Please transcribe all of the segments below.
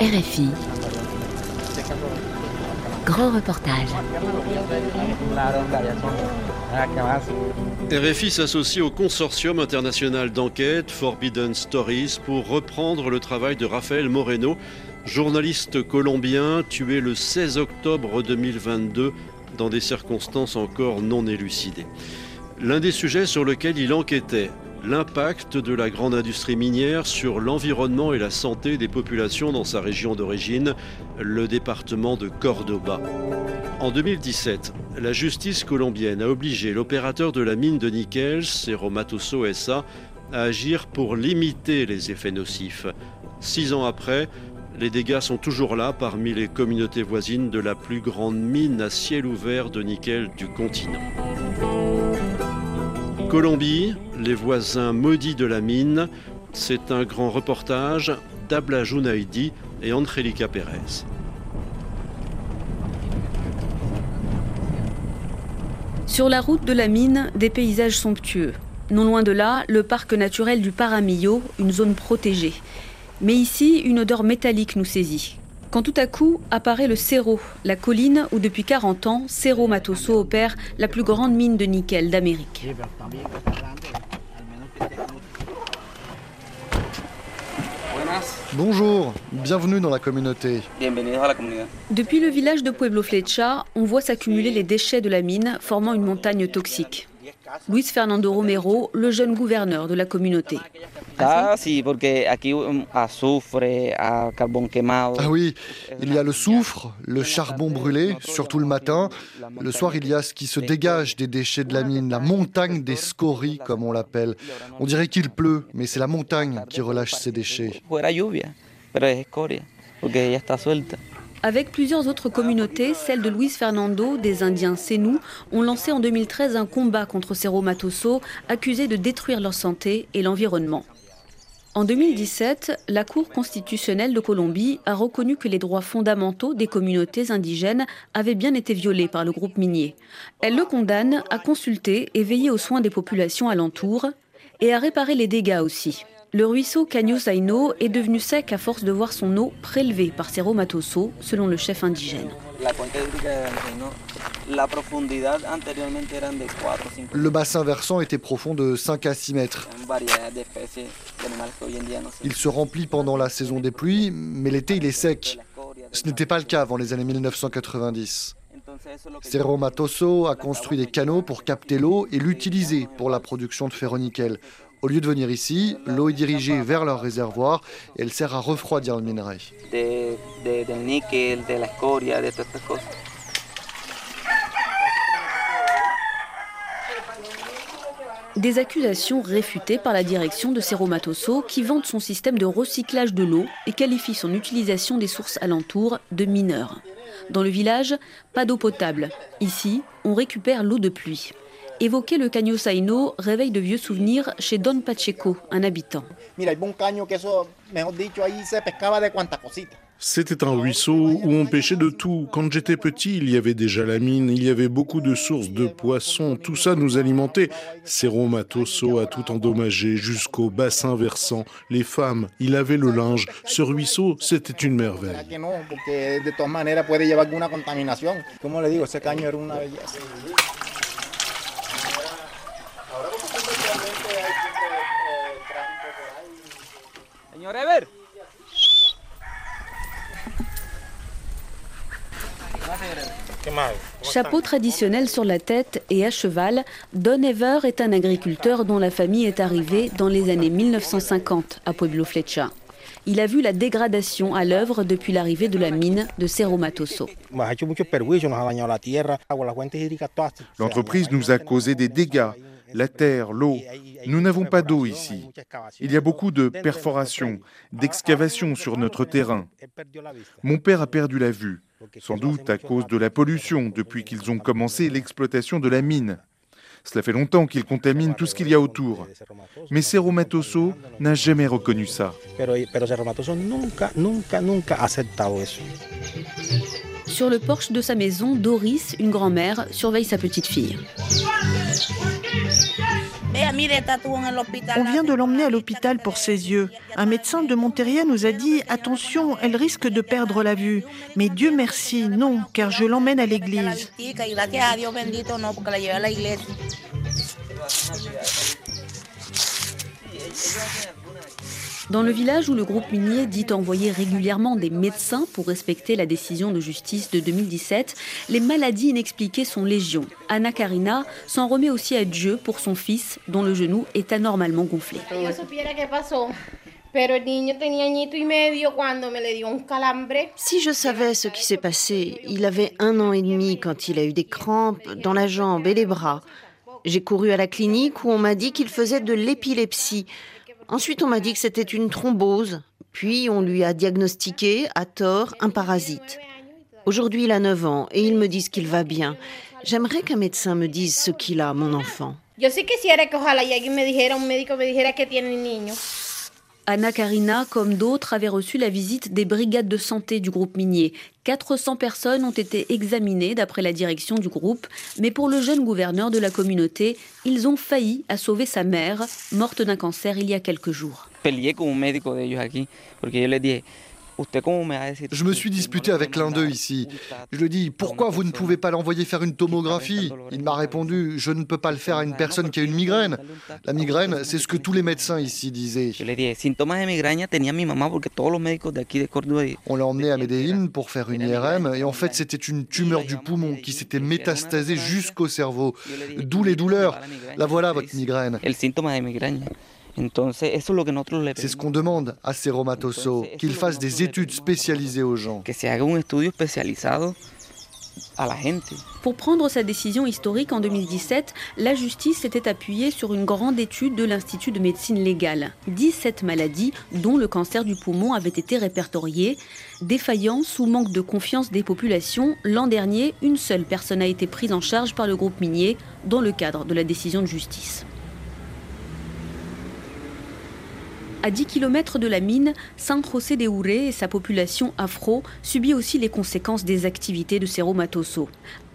RFI. Grand reportage. RFI s'associe au consortium international d'enquête Forbidden Stories pour reprendre le travail de Rafael Moreno, journaliste colombien tué le 16 octobre 2022 dans des circonstances encore non élucidées. L'un des sujets sur lequel il enquêtait, l'impact de la grande industrie minière sur l'environnement et la santé des populations dans sa région d'origine, le département de Cordoba. En 2017, la justice colombienne a obligé l'opérateur de la mine de nickel, Cerro Matoso SA, à agir pour limiter les effets nocifs. Six ans après, les dégâts sont toujours là parmi les communautés voisines de la plus grande mine à ciel ouvert de nickel du continent. Colombie, les voisins maudits de la mine, c'est un grand reportage d'Abla Junaidi et Angelica Pérez. Sur la route de la mine, des paysages somptueux. Non loin de là, le parc naturel du Paramillo, une zone protégée. Mais ici, une odeur métallique nous saisit. Quand tout à coup apparaît le Cerro, la colline où depuis 40 ans, Cerro Matoso opère la plus grande mine de nickel d'Amérique. Bonjour, bienvenue dans la communauté. Depuis le village de Pueblo Flecha, on voit s'accumuler les déchets de la mine, formant une montagne toxique. Luis Fernando Romero, le jeune gouverneur de la communauté. Ah oui, il y a le soufre, le charbon brûlé, surtout le matin. Le soir, il y a ce qui se dégage des déchets de la mine, la montagne des scories, comme on l'appelle. On dirait qu'il pleut, mais c'est la montagne qui relâche ces déchets. Avec plusieurs autres communautés, celle de Luis Fernando, des Indiens Sénou, ont lancé en 2013 un combat contre Cerro Matoso, accusé de détruire leur santé et l'environnement. En 2017, la Cour constitutionnelle de Colombie a reconnu que les droits fondamentaux des communautés indigènes avaient bien été violés par le groupe minier. Elle le condamne à consulter et veiller aux soins des populations alentours et à réparer les dégâts aussi. Le ruisseau Saino est devenu sec à force de voir son eau prélevée par Cerro Matoso, selon le chef indigène. Le bassin versant était profond de 5 à 6 mètres. Il se remplit pendant la saison des pluies, mais l'été il est sec. Ce n'était pas le cas avant les années 1990. Cerro Matoso a construit des canaux pour capter l'eau et l'utiliser pour la production de ferronickel. Au lieu de venir ici, l'eau est dirigée vers leur réservoir et elle sert à refroidir le minerai. Des accusations réfutées par la direction de Cerro Matoso qui vante son système de recyclage de l'eau et qualifie son utilisation des sources alentours de mineurs. Dans le village, pas d'eau potable. Ici, on récupère l'eau de pluie. Évoquer le Caño Saino réveille de vieux souvenirs chez Don Pacheco, un habitant. C'était un ruisseau où on pêchait de tout. Quand j'étais petit, il y avait déjà la mine, il y avait beaucoup de sources de poissons, tout ça nous alimentait. Cerro Matoso a tout endommagé jusqu'au bassin versant. Les femmes, il avait le linge. Ce ruisseau, c'était une merveille. Chapeau traditionnel sur la tête et à cheval, Don Ever est un agriculteur dont la famille est arrivée dans les années 1950 à Pueblo Flecha. Il a vu la dégradation à l'œuvre depuis l'arrivée de la mine de Cerro Matoso. L'entreprise nous a causé des dégâts la terre, l'eau. Nous n'avons pas d'eau ici. Il y a beaucoup de perforations, d'excavations sur notre terrain. Mon père a perdu la vue, sans doute à cause de la pollution depuis qu'ils ont commencé l'exploitation de la mine. Cela fait longtemps qu'ils contaminent tout ce qu'il y a autour. Mais Cerro Matoso n'a jamais reconnu ça. Sur le porche de sa maison, Doris, une grand-mère, surveille sa petite fille. On vient de l'emmener à l'hôpital pour ses yeux. Un médecin de Monteria nous a dit Attention, elle risque de perdre la vue. Mais Dieu merci, non, car je l'emmène à l'église. Dans le village où le groupe minier dit envoyer régulièrement des médecins pour respecter la décision de justice de 2017, les maladies inexpliquées sont légion. Anna Karina s'en remet aussi à Dieu pour son fils dont le genou est anormalement gonflé. Si je savais ce qui s'est passé, il avait un an et demi quand il a eu des crampes dans la jambe et les bras. J'ai couru à la clinique où on m'a dit qu'il faisait de l'épilepsie. Ensuite, on m'a dit que c'était une thrombose. Puis, on lui a diagnostiqué, à tort, un parasite. Aujourd'hui, il a 9 ans et ils me disent qu'il va bien. J'aimerais qu'un médecin me dise ce qu'il a, mon enfant. Anna Karina, comme d'autres, avait reçu la visite des brigades de santé du groupe minier. 400 personnes ont été examinées d'après la direction du groupe, mais pour le jeune gouverneur de la communauté, ils ont failli à sauver sa mère, morte d'un cancer il y a quelques jours. Je me suis disputé avec l'un d'eux ici. Je lui ai dit Pourquoi vous ne pouvez pas l'envoyer faire une tomographie Il m'a répondu Je ne peux pas le faire à une personne qui a une migraine. La migraine, c'est ce que tous les médecins ici disaient. On l'a emmené à Medellín pour faire une IRM et en fait c'était une tumeur du poumon qui s'était métastasée jusqu'au cerveau. D'où les douleurs. La voilà votre migraine. C'est ce qu'on demande à Cerro Matoso, qu'il fasse des études spécialisées aux gens. Pour prendre sa décision historique en 2017, la justice s'était appuyée sur une grande étude de l'Institut de médecine légale. 17 maladies, dont le cancer du poumon, avaient été répertoriées. Défaillance ou manque de confiance des populations, l'an dernier, une seule personne a été prise en charge par le groupe minier dans le cadre de la décision de justice. À 10 km de la mine, San José de Ouré et sa population afro subit aussi les conséquences des activités de Cerro Matoso.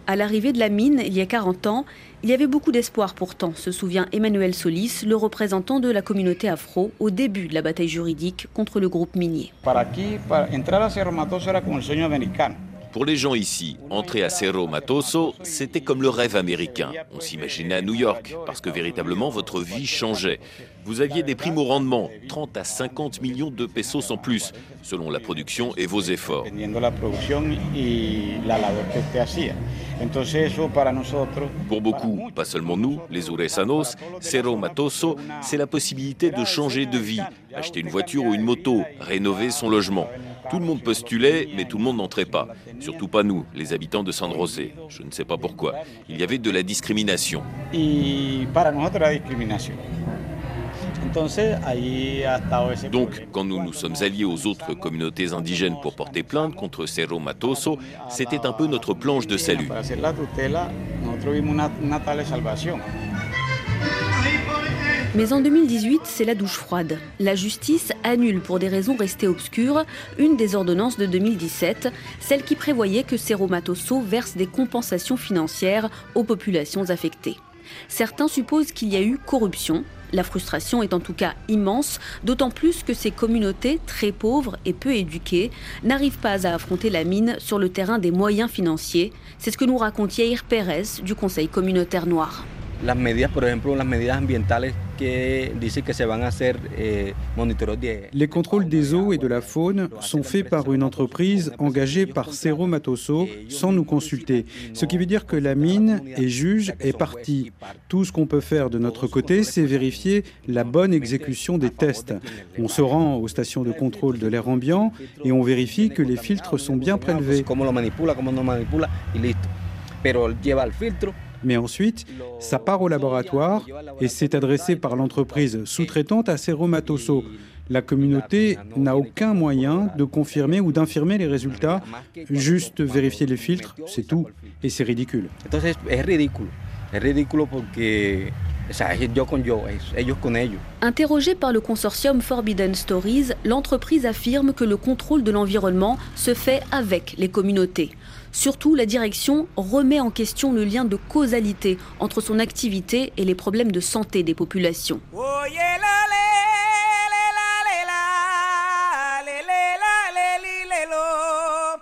À l'arrivée de la mine, il y a 40 ans, il y avait beaucoup d'espoir pourtant, se souvient Emmanuel Solis, le représentant de la communauté afro, au début de la bataille juridique contre le groupe minier. Pour les gens ici, entrer à Cerro Matoso, c'était comme le rêve américain. On s'imaginait à New York, parce que véritablement votre vie changeait. Vous aviez des primes au rendement, 30 à 50 millions de pesos en plus, selon la production et vos efforts. Pour beaucoup, pas seulement nous, les Uresanos, Cerro Matoso, c'est la possibilité de changer de vie, acheter une voiture ou une moto, rénover son logement. Tout le monde postulait, mais tout le monde n'entrait pas. Surtout pas nous, les habitants de San José. Je ne sais pas pourquoi. Il y avait de la discrimination. Donc, quand nous nous sommes alliés aux autres communautés indigènes pour porter plainte contre Cerro Matoso, c'était un peu notre planche de salut. Mais en 2018, c'est la douche froide. La justice annule pour des raisons restées obscures une des ordonnances de 2017, celle qui prévoyait que Cerro Matoso verse des compensations financières aux populations affectées. Certains supposent qu'il y a eu corruption. La frustration est en tout cas immense, d'autant plus que ces communautés très pauvres et peu éduquées n'arrivent pas à affronter la mine sur le terrain des moyens financiers. C'est ce que nous raconte Yair Pérez du Conseil communautaire noir. Eh, Les contrôles des eaux et de la faune sont faits par une entreprise engagée par Cerro Matoso sans nous consulter. Ce qui veut dire que la mine est juge est partie. Tout ce qu'on peut faire de notre côté, c'est vérifier la bonne exécution des tests. On se rend aux stations de contrôle de l'air ambiant et on vérifie que les filtres sont bien prélevés. Mais ensuite, ça part au laboratoire et c'est adressé par l'entreprise sous-traitante à Matoso. La communauté n'a aucun moyen de confirmer ou d'infirmer les résultats, juste vérifier les filtres, c'est tout. Et c'est ridicule. Interrogé par le consortium Forbidden Stories, l'entreprise affirme que le contrôle de l'environnement se fait avec les communautés. Surtout, la direction remet en question le lien de causalité entre son activité et les problèmes de santé des populations.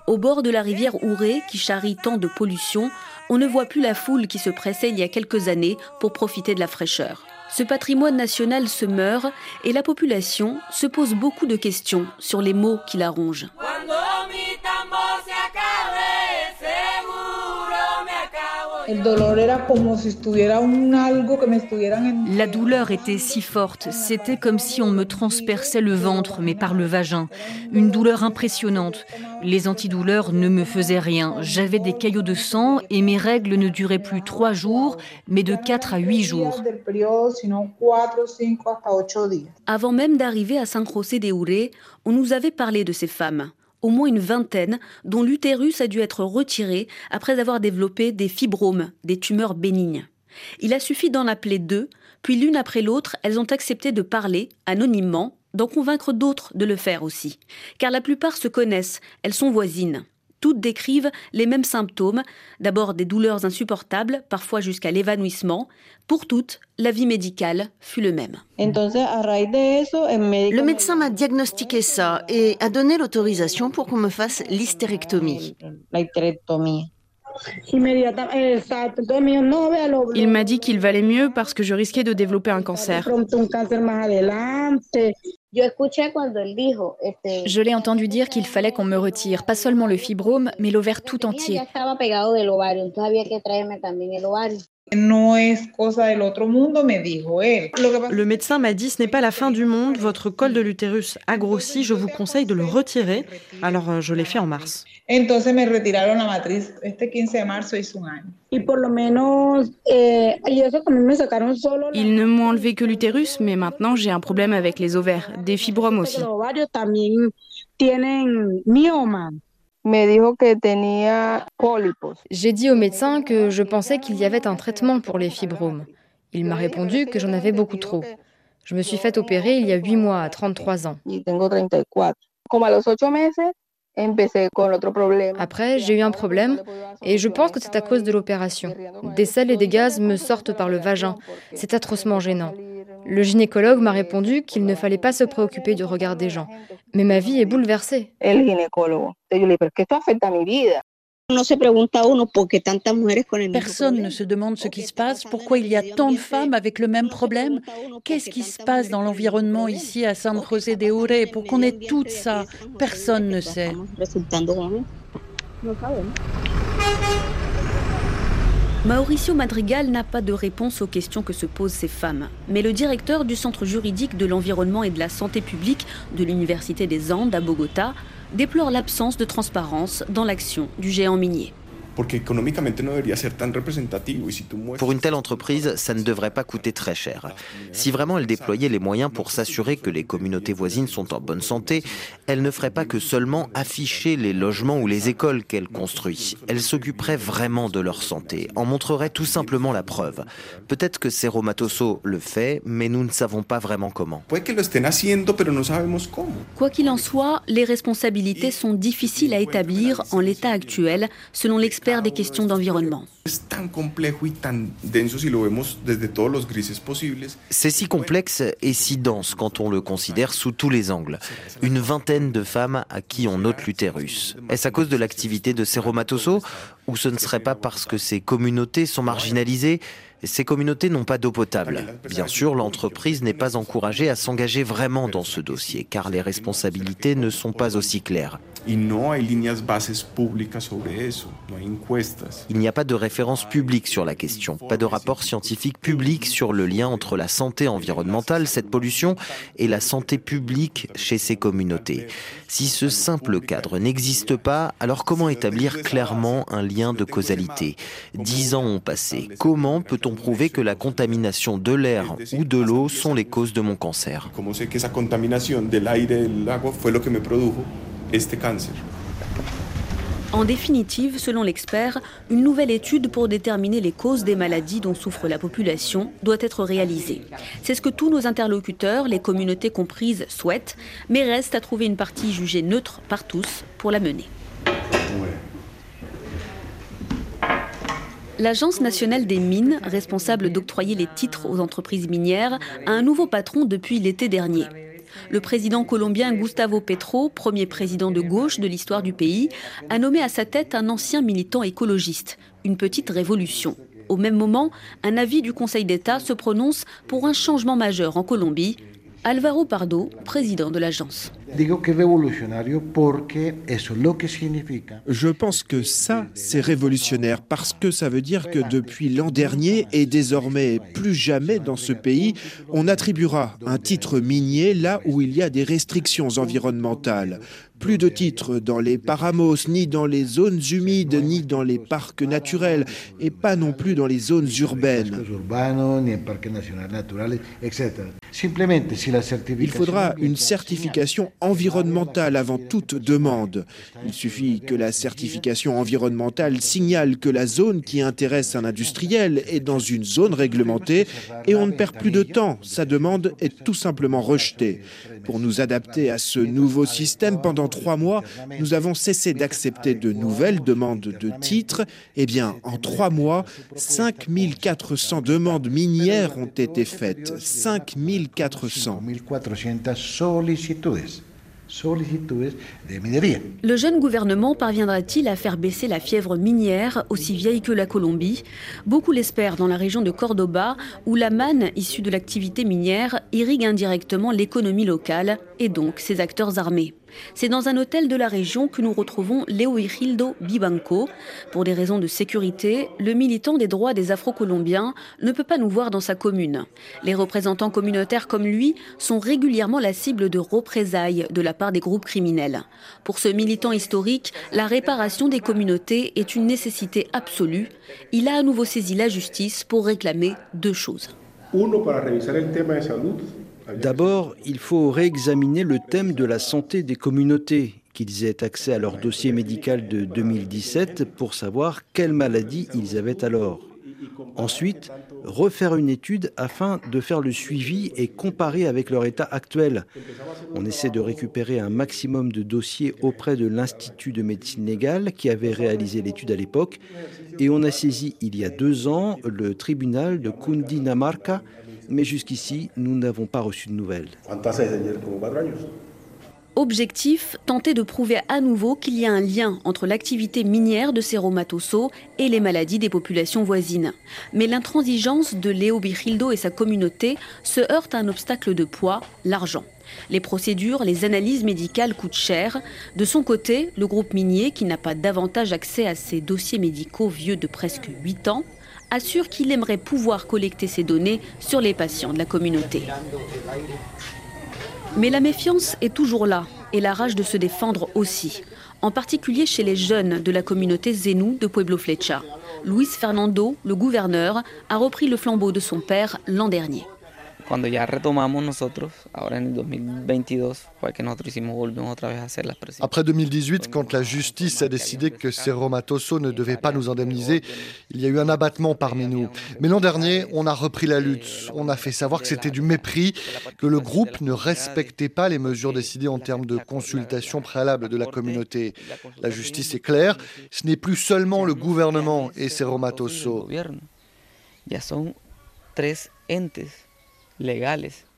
Au bord de la rivière Ouré, qui charrie tant de pollution, on ne voit plus la foule qui se pressait il y a quelques années pour profiter de la fraîcheur. Ce patrimoine national se meurt et la population se pose beaucoup de questions sur les mots qui la rongent. La douleur était si forte, c'était comme si on me transperçait le ventre, mais par le vagin. Une douleur impressionnante. Les antidouleurs ne me faisaient rien. J'avais des caillots de sang et mes règles ne duraient plus trois jours, mais de quatre à huit jours. Avant même d'arriver à San José de Uré, on nous avait parlé de ces femmes au moins une vingtaine, dont l'utérus a dû être retiré après avoir développé des fibromes, des tumeurs bénignes. Il a suffi d'en appeler deux, puis l'une après l'autre, elles ont accepté de parler, anonymement, d'en convaincre d'autres de le faire aussi. Car la plupart se connaissent, elles sont voisines. Toutes décrivent les mêmes symptômes, d'abord des douleurs insupportables, parfois jusqu'à l'évanouissement. Pour toutes, la vie médicale fut le même. Le médecin m'a diagnostiqué ça et a donné l'autorisation pour qu'on me fasse l'hystérectomie. Il m'a dit qu'il valait mieux parce que je risquais de développer un cancer. Je l'ai entendu dire qu'il fallait qu'on me retire pas seulement le fibrome, mais l'ovaire tout entier. Le médecin m'a dit ce n'est pas la fin du monde, votre col de l'utérus a grossi, je vous conseille de le retirer. Alors euh, je l'ai fait en mars. Ils ne m'ont enlevé que l'utérus, mais maintenant j'ai un problème avec les ovaires, des fibromes aussi. J'ai dit au médecin que je pensais qu'il y avait un traitement pour les fibromes. Il m'a répondu que j'en avais beaucoup trop. Je me suis fait opérer il y a 8 mois, à 33 ans. Après, j'ai eu un problème et je pense que c'est à cause de l'opération. Des sels et des gaz me sortent par le vagin. C'est atrocement gênant. Le gynécologue m'a répondu qu'il ne fallait pas se préoccuper du regard des gens. Mais ma vie est bouleversée. Personne ne se demande ce qui se passe, pourquoi il y a tant de femmes avec le même problème. Qu'est-ce qui se passe dans l'environnement ici à San José de Ure pour qu'on ait tout ça? Personne ne sait. Mauricio Madrigal n'a pas de réponse aux questions que se posent ces femmes. Mais le directeur du Centre juridique de l'environnement et de la santé publique de l'Université des Andes à Bogota déplore l'absence de transparence dans l'action du géant minier. Pour une telle entreprise, ça ne devrait pas coûter très cher. Si vraiment elle déployait les moyens pour s'assurer que les communautés voisines sont en bonne santé, elle ne ferait pas que seulement afficher les logements ou les écoles qu'elle construit. Elle s'occuperait vraiment de leur santé, en montrerait tout simplement la preuve. Peut-être que Cerro Matoso le fait, mais nous ne savons pas vraiment comment. Quoi qu'il en soit, les responsabilités sont difficiles à établir en l'état actuel, selon l'expert des questions d'environnement. C'est si complexe et si dense quand on le considère sous tous les angles. Une vingtaine de femmes à qui on note l'utérus. Est-ce à cause de l'activité de Cerro Matoso ou ce ne serait pas parce que ces communautés sont marginalisées? Ces communautés n'ont pas d'eau potable. Bien sûr, l'entreprise n'est pas encouragée à s'engager vraiment dans ce dossier, car les responsabilités ne sont pas aussi claires. Il n'y a pas de référence publique sur la question, pas de rapport scientifique public sur le lien entre la santé environnementale, cette pollution, et la santé publique chez ces communautés. Si ce simple cadre n'existe pas, alors comment établir clairement un lien de causalité? Dix ans ont passé. Comment peut-on prouver que la contamination de l'air ou de l'eau sont les causes de mon cancer. En définitive, selon l'expert, une nouvelle étude pour déterminer les causes des maladies dont souffre la population doit être réalisée. C'est ce que tous nos interlocuteurs, les communautés comprises, souhaitent, mais reste à trouver une partie jugée neutre par tous pour la mener. L'Agence nationale des mines, responsable d'octroyer les titres aux entreprises minières, a un nouveau patron depuis l'été dernier. Le président colombien Gustavo Petro, premier président de gauche de l'histoire du pays, a nommé à sa tête un ancien militant écologiste, une petite révolution. Au même moment, un avis du Conseil d'État se prononce pour un changement majeur en Colombie, Alvaro Pardo, président de l'agence. Je pense que ça, c'est révolutionnaire parce que ça veut dire que depuis l'an dernier et désormais plus jamais dans ce pays, on attribuera un titre minier là où il y a des restrictions environnementales. Plus de titres dans les paramos, ni dans les zones humides, ni dans les parcs naturels, et pas non plus dans les zones urbaines. Il faudra une certification environnementale avant toute demande. Il suffit que la certification environnementale signale que la zone qui intéresse un industriel est dans une zone réglementée et on ne perd plus de temps. Sa demande est tout simplement rejetée. Pour nous adapter à ce nouveau système, pendant trois mois, nous avons cessé d'accepter de nouvelles demandes de titres. Eh bien, en trois mois, 5400 demandes minières ont été faites. 5400. Le jeune gouvernement parviendra-t-il à faire baisser la fièvre minière, aussi vieille que la Colombie? Beaucoup l'espèrent dans la région de Cordoba, où la manne issue de l'activité minière irrigue indirectement l'économie locale et donc ses acteurs armés. C'est dans un hôtel de la région que nous retrouvons Leoigildo Bibanco. Pour des raisons de sécurité, le militant des droits des Afro-Colombiens ne peut pas nous voir dans sa commune. Les représentants communautaires comme lui sont régulièrement la cible de représailles de la part des groupes criminels. Pour ce militant historique, la réparation des communautés est une nécessité absolue. Il a à nouveau saisi la justice pour réclamer deux choses. D'abord, il faut réexaminer le thème de la santé des communautés, qu'ils aient accès à leur dossier médical de 2017 pour savoir quelles maladies ils avaient alors. Ensuite, refaire une étude afin de faire le suivi et comparer avec leur état actuel. On essaie de récupérer un maximum de dossiers auprès de l'Institut de médecine légale qui avait réalisé l'étude à l'époque et on a saisi il y a deux ans le tribunal de Cundinamarca mais jusqu'ici, nous n'avons pas reçu de nouvelles. Objectif, tenter de prouver à nouveau qu'il y a un lien entre l'activité minière de Cerro Matoso et les maladies des populations voisines. Mais l'intransigeance de Léo Bichildo et sa communauté se heurte à un obstacle de poids, l'argent. Les procédures, les analyses médicales coûtent cher. De son côté, le groupe minier, qui n'a pas davantage accès à ces dossiers médicaux vieux de presque 8 ans, assure qu'il aimerait pouvoir collecter ces données sur les patients de la communauté. Mais la méfiance est toujours là et la rage de se défendre aussi, en particulier chez les jeunes de la communauté Zenou de Pueblo Flecha. Luis Fernando, le gouverneur, a repris le flambeau de son père l'an dernier. Cuando ya retomamos nosotros, ahora en el 2022, fue que nosotros hicimos, volvimos otra vez a hacer las presiones. Après 2018, quand la justice a décidé que Cerro Matoso ne devait pas nous indemniser, il y a eu un abattement parmi nous. Mais l'an dernier, on a repris la lutte. On a fait savoir que c'était du mépris, que le groupe ne respectait pas les mesures décidées en termes de consultation préalable de la communauté. La justice est claire, ce n'est plus seulement le gouvernement et Cerro Matoso. Ya son tres entes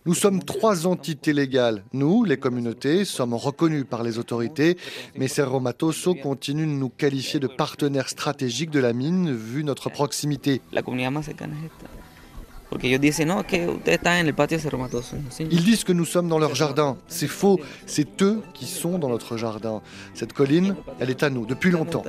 nous sommes trois entités légales. Nous, les communautés, sommes reconnus par les autorités, mais Cerro Matoso continue de nous qualifier de partenaires stratégiques de la mine vu notre proximité. Ils disent que nous sommes dans leur jardin. C'est faux, c'est eux qui sont dans notre jardin. Cette colline, elle est à nous depuis longtemps.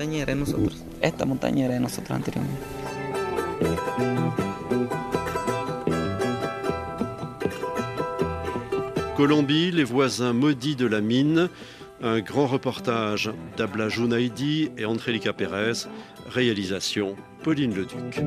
Colombie, les voisins maudits de la mine. Un grand reportage d'Abla Jounaidi et Andrélika Pérez. Réalisation Pauline Leduc.